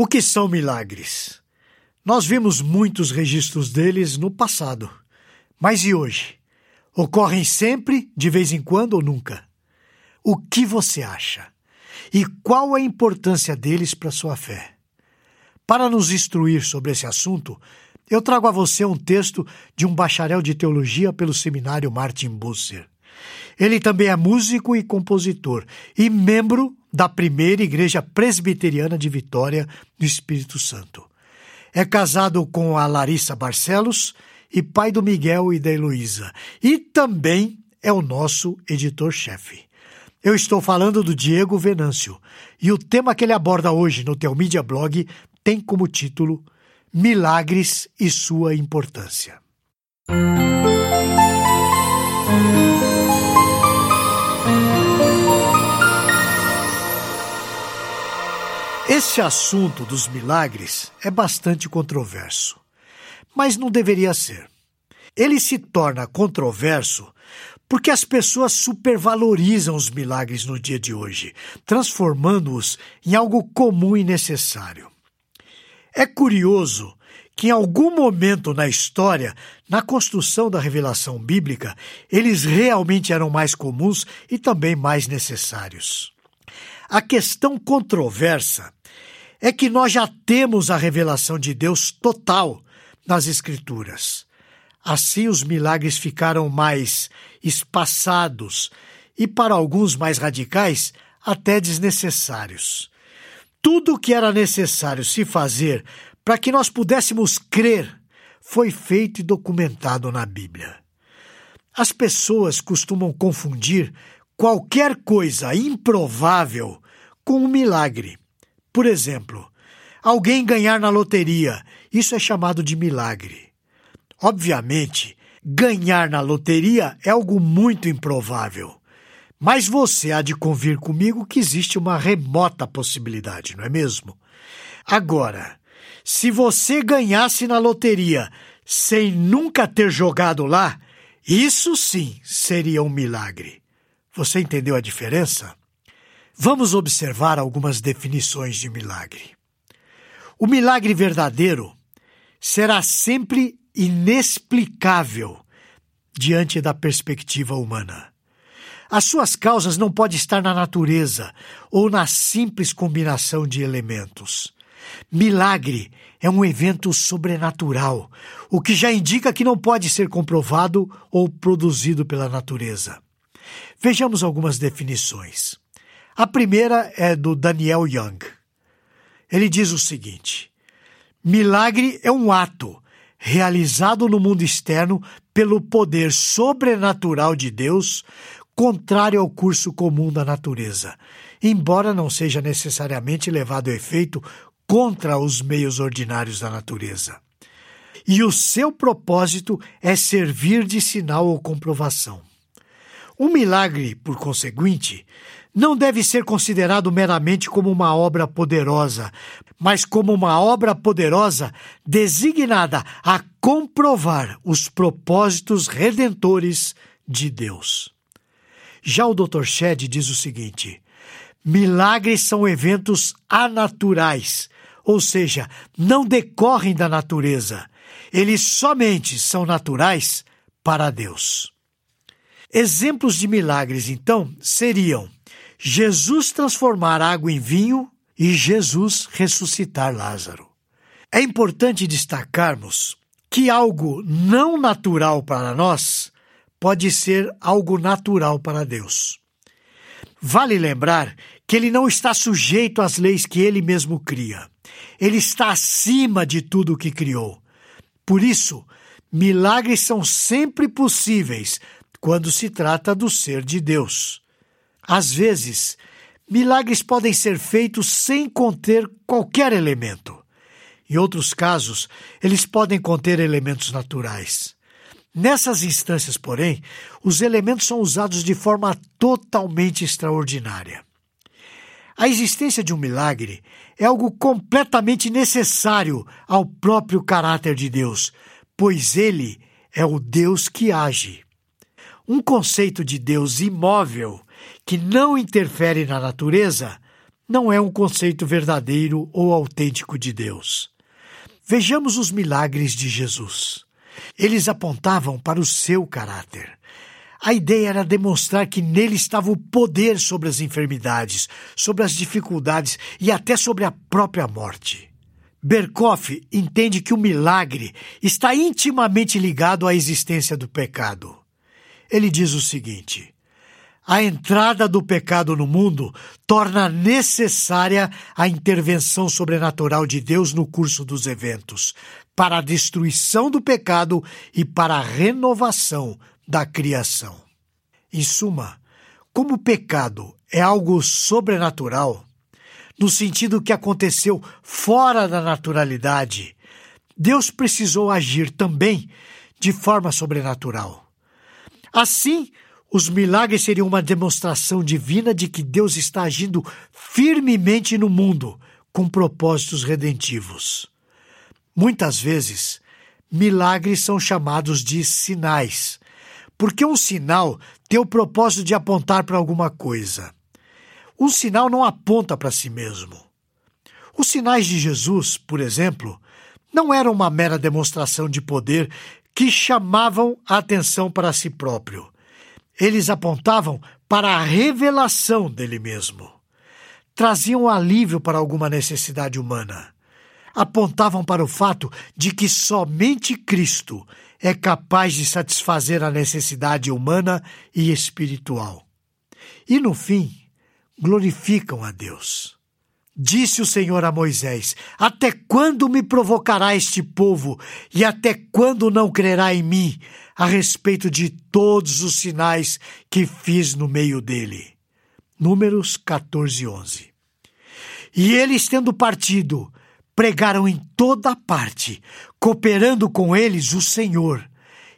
O que são milagres? Nós vimos muitos registros deles no passado. Mas e hoje? Ocorrem sempre, de vez em quando ou nunca? O que você acha? E qual a importância deles para sua fé? Para nos instruir sobre esse assunto, eu trago a você um texto de um bacharel de teologia pelo seminário Martin Busser. Ele também é músico e compositor e membro da primeira igreja presbiteriana de Vitória, no Espírito Santo. É casado com a Larissa Barcelos e pai do Miguel e da Heloísa. E também é o nosso editor-chefe. Eu estou falando do Diego Venâncio e o tema que ele aborda hoje no Teu Mídia Blog tem como título Milagres e sua importância. Esse assunto dos milagres é bastante controverso, mas não deveria ser. Ele se torna controverso porque as pessoas supervalorizam os milagres no dia de hoje, transformando-os em algo comum e necessário. É curioso que em algum momento na história, na construção da revelação bíblica, eles realmente eram mais comuns e também mais necessários. A questão controversa é que nós já temos a revelação de Deus total nas Escrituras. Assim, os milagres ficaram mais espaçados e, para alguns mais radicais, até desnecessários. Tudo o que era necessário se fazer para que nós pudéssemos crer foi feito e documentado na Bíblia. As pessoas costumam confundir qualquer coisa improvável com um milagre. Por exemplo, alguém ganhar na loteria, isso é chamado de milagre. Obviamente, ganhar na loteria é algo muito improvável. Mas você há de convir comigo que existe uma remota possibilidade, não é mesmo? Agora, se você ganhasse na loteria sem nunca ter jogado lá, isso sim seria um milagre. Você entendeu a diferença? Vamos observar algumas definições de milagre. O milagre verdadeiro será sempre inexplicável diante da perspectiva humana. As suas causas não podem estar na natureza ou na simples combinação de elementos. Milagre é um evento sobrenatural, o que já indica que não pode ser comprovado ou produzido pela natureza. Vejamos algumas definições. A primeira é do Daniel Young. Ele diz o seguinte: milagre é um ato realizado no mundo externo pelo poder sobrenatural de Deus, contrário ao curso comum da natureza, embora não seja necessariamente levado a efeito contra os meios ordinários da natureza. E o seu propósito é servir de sinal ou comprovação. Um milagre, por conseguinte, não deve ser considerado meramente como uma obra poderosa, mas como uma obra poderosa designada a comprovar os propósitos redentores de Deus. Já o Dr. Shedd diz o seguinte: milagres são eventos anaturais, ou seja, não decorrem da natureza. Eles somente são naturais para Deus. Exemplos de milagres, então, seriam Jesus transformar água em vinho e Jesus ressuscitar Lázaro. É importante destacarmos que algo não natural para nós pode ser algo natural para Deus. Vale lembrar que ele não está sujeito às leis que ele mesmo cria. Ele está acima de tudo o que criou. Por isso, milagres são sempre possíveis quando se trata do ser de Deus. Às vezes, milagres podem ser feitos sem conter qualquer elemento. Em outros casos, eles podem conter elementos naturais. Nessas instâncias, porém, os elementos são usados de forma totalmente extraordinária. A existência de um milagre é algo completamente necessário ao próprio caráter de Deus, pois ele é o Deus que age. Um conceito de Deus imóvel, que não interfere na natureza, não é um conceito verdadeiro ou autêntico de Deus. Vejamos os milagres de Jesus. Eles apontavam para o seu caráter. A ideia era demonstrar que nele estava o poder sobre as enfermidades, sobre as dificuldades e até sobre a própria morte. Berkoff entende que o milagre está intimamente ligado à existência do pecado. Ele diz o seguinte: a entrada do pecado no mundo torna necessária a intervenção sobrenatural de Deus no curso dos eventos, para a destruição do pecado e para a renovação da criação. Em suma, como o pecado é algo sobrenatural, no sentido que aconteceu fora da naturalidade, Deus precisou agir também de forma sobrenatural. Assim, os milagres seriam uma demonstração divina de que Deus está agindo firmemente no mundo com propósitos redentivos. Muitas vezes, milagres são chamados de sinais, porque um sinal tem o propósito de apontar para alguma coisa. Um sinal não aponta para si mesmo. Os sinais de Jesus, por exemplo, não eram uma mera demonstração de poder que chamavam a atenção para si próprio eles apontavam para a revelação dele mesmo. Traziam alívio para alguma necessidade humana. Apontavam para o fato de que somente Cristo é capaz de satisfazer a necessidade humana e espiritual. E no fim, glorificam a Deus. Disse o Senhor a Moisés: Até quando me provocará este povo, e até quando não crerá em mim, a respeito de todos os sinais que fiz no meio dele? Números 14, 11. E eles, tendo partido, pregaram em toda parte, cooperando com eles o Senhor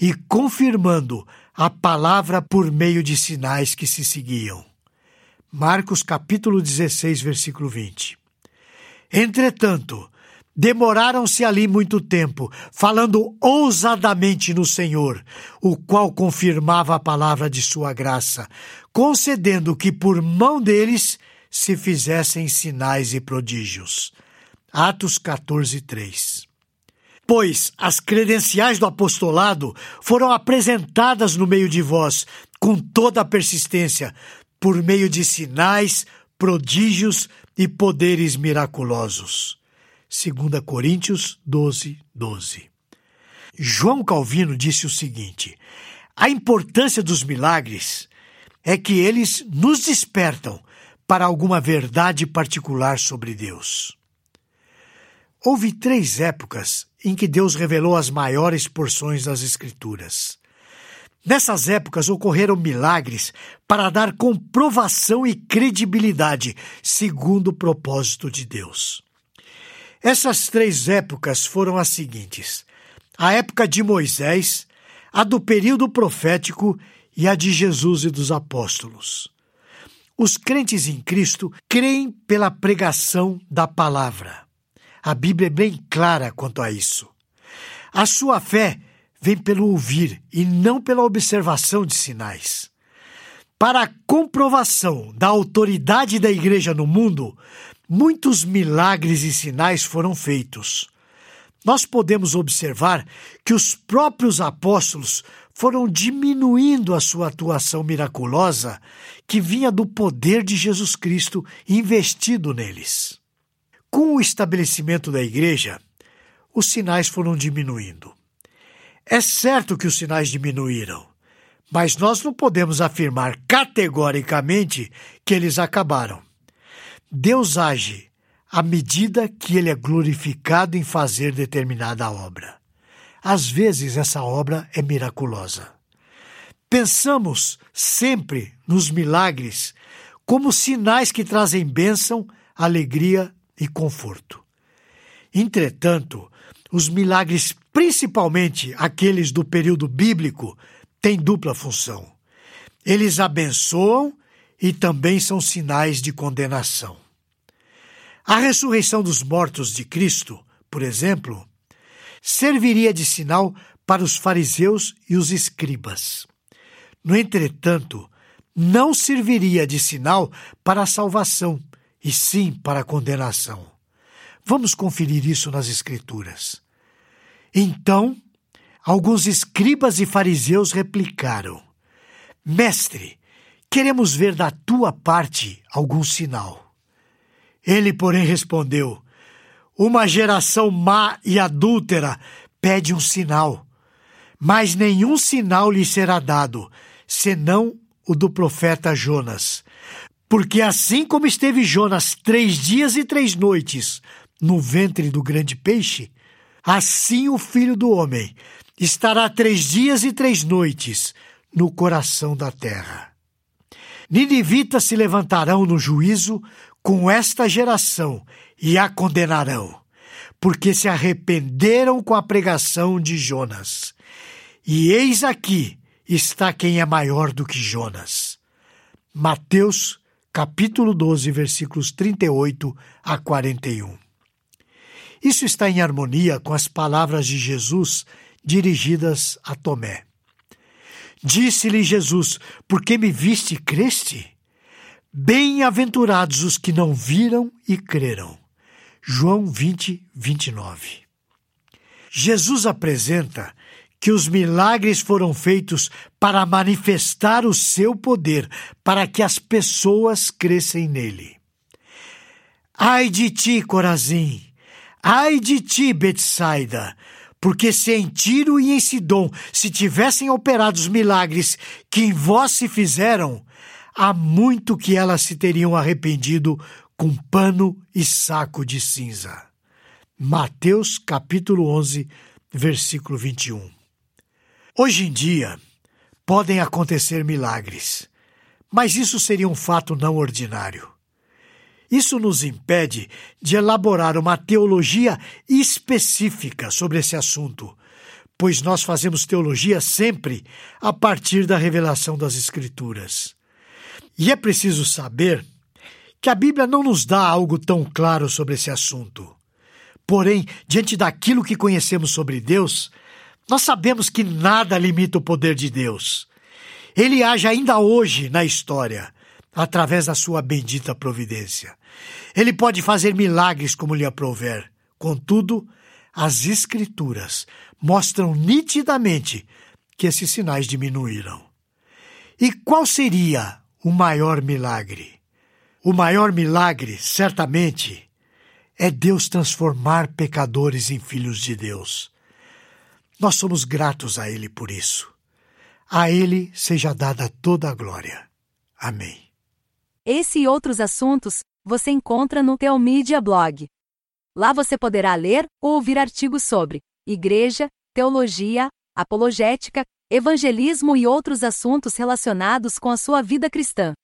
e confirmando a palavra por meio de sinais que se seguiam. Marcos capítulo 16, versículo 20. Entretanto, demoraram-se ali muito tempo, falando ousadamente no Senhor, o qual confirmava a palavra de sua graça, concedendo que por mão deles se fizessem sinais e prodígios. Atos 14, 3. Pois as credenciais do apostolado foram apresentadas no meio de vós, com toda a persistência, por meio de sinais, prodígios e poderes miraculosos. 2 Coríntios 12, 12. João Calvino disse o seguinte: a importância dos milagres é que eles nos despertam para alguma verdade particular sobre Deus. Houve três épocas em que Deus revelou as maiores porções das Escrituras. Nessas épocas ocorreram milagres para dar comprovação e credibilidade, segundo o propósito de Deus. Essas três épocas foram as seguintes: a época de Moisés, a do período profético e a de Jesus e dos apóstolos. Os crentes em Cristo creem pela pregação da palavra. A Bíblia é bem clara quanto a isso. A sua fé vem pelo ouvir e não pela observação de sinais. Para a comprovação da autoridade da igreja no mundo, muitos milagres e sinais foram feitos. Nós podemos observar que os próprios apóstolos foram diminuindo a sua atuação miraculosa que vinha do poder de Jesus Cristo investido neles. Com o estabelecimento da igreja, os sinais foram diminuindo. É certo que os sinais diminuíram, mas nós não podemos afirmar categoricamente que eles acabaram. Deus age à medida que ele é glorificado em fazer determinada obra. Às vezes essa obra é miraculosa. Pensamos sempre nos milagres como sinais que trazem bênção, alegria e conforto. Entretanto, os milagres, principalmente aqueles do período bíblico, têm dupla função. Eles abençoam e também são sinais de condenação. A ressurreição dos mortos de Cristo, por exemplo, serviria de sinal para os fariseus e os escribas. No entretanto, não serviria de sinal para a salvação e sim para a condenação. Vamos conferir isso nas Escrituras. Então, alguns escribas e fariseus replicaram: Mestre, queremos ver da tua parte algum sinal. Ele, porém, respondeu: Uma geração má e adúltera pede um sinal, mas nenhum sinal lhe será dado, senão o do profeta Jonas. Porque assim como esteve Jonas três dias e três noites no ventre do grande peixe, assim o filho do homem estará três dias e três noites no coração da terra. Ninivitas se levantarão no juízo com esta geração e a condenarão, porque se arrependeram com a pregação de Jonas. E eis aqui está quem é maior do que Jonas. Mateus capítulo 12, versículos 38 a 41. Isso está em harmonia com as palavras de Jesus dirigidas a Tomé. Disse-lhe Jesus: Por que me viste e creste? Bem-aventurados os que não viram e creram. João 20, 29. Jesus apresenta que os milagres foram feitos para manifestar o seu poder, para que as pessoas crescem nele. Ai de ti, Corazim! Ai de ti, Betsaida! Porque se em Tiro e em Sidom se tivessem operado os milagres que em vós se fizeram, há muito que elas se teriam arrependido com pano e saco de cinza. Mateus capítulo 11, versículo 21. Hoje em dia, podem acontecer milagres, mas isso seria um fato não ordinário. Isso nos impede de elaborar uma teologia específica sobre esse assunto, pois nós fazemos teologia sempre a partir da revelação das Escrituras. E é preciso saber que a Bíblia não nos dá algo tão claro sobre esse assunto. Porém, diante daquilo que conhecemos sobre Deus, nós sabemos que nada limita o poder de Deus. Ele age ainda hoje na história, através da sua bendita providência. Ele pode fazer milagres como lhe aprouver. Contudo, as Escrituras mostram nitidamente que esses sinais diminuíram. E qual seria o maior milagre? O maior milagre, certamente, é Deus transformar pecadores em filhos de Deus. Nós somos gratos a Ele por isso. A Ele seja dada toda a glória. Amém. Esse e outros assuntos você encontra no Teomídia Blog. Lá você poderá ler ou ouvir artigos sobre igreja, teologia, apologética, evangelismo e outros assuntos relacionados com a sua vida cristã.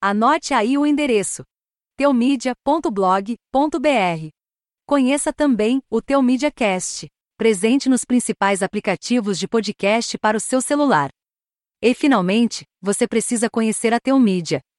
Anote aí o endereço: teomídia.blog.br. Conheça também o Teomídia Cast, presente nos principais aplicativos de podcast para o seu celular. E finalmente, você precisa conhecer a Teomídia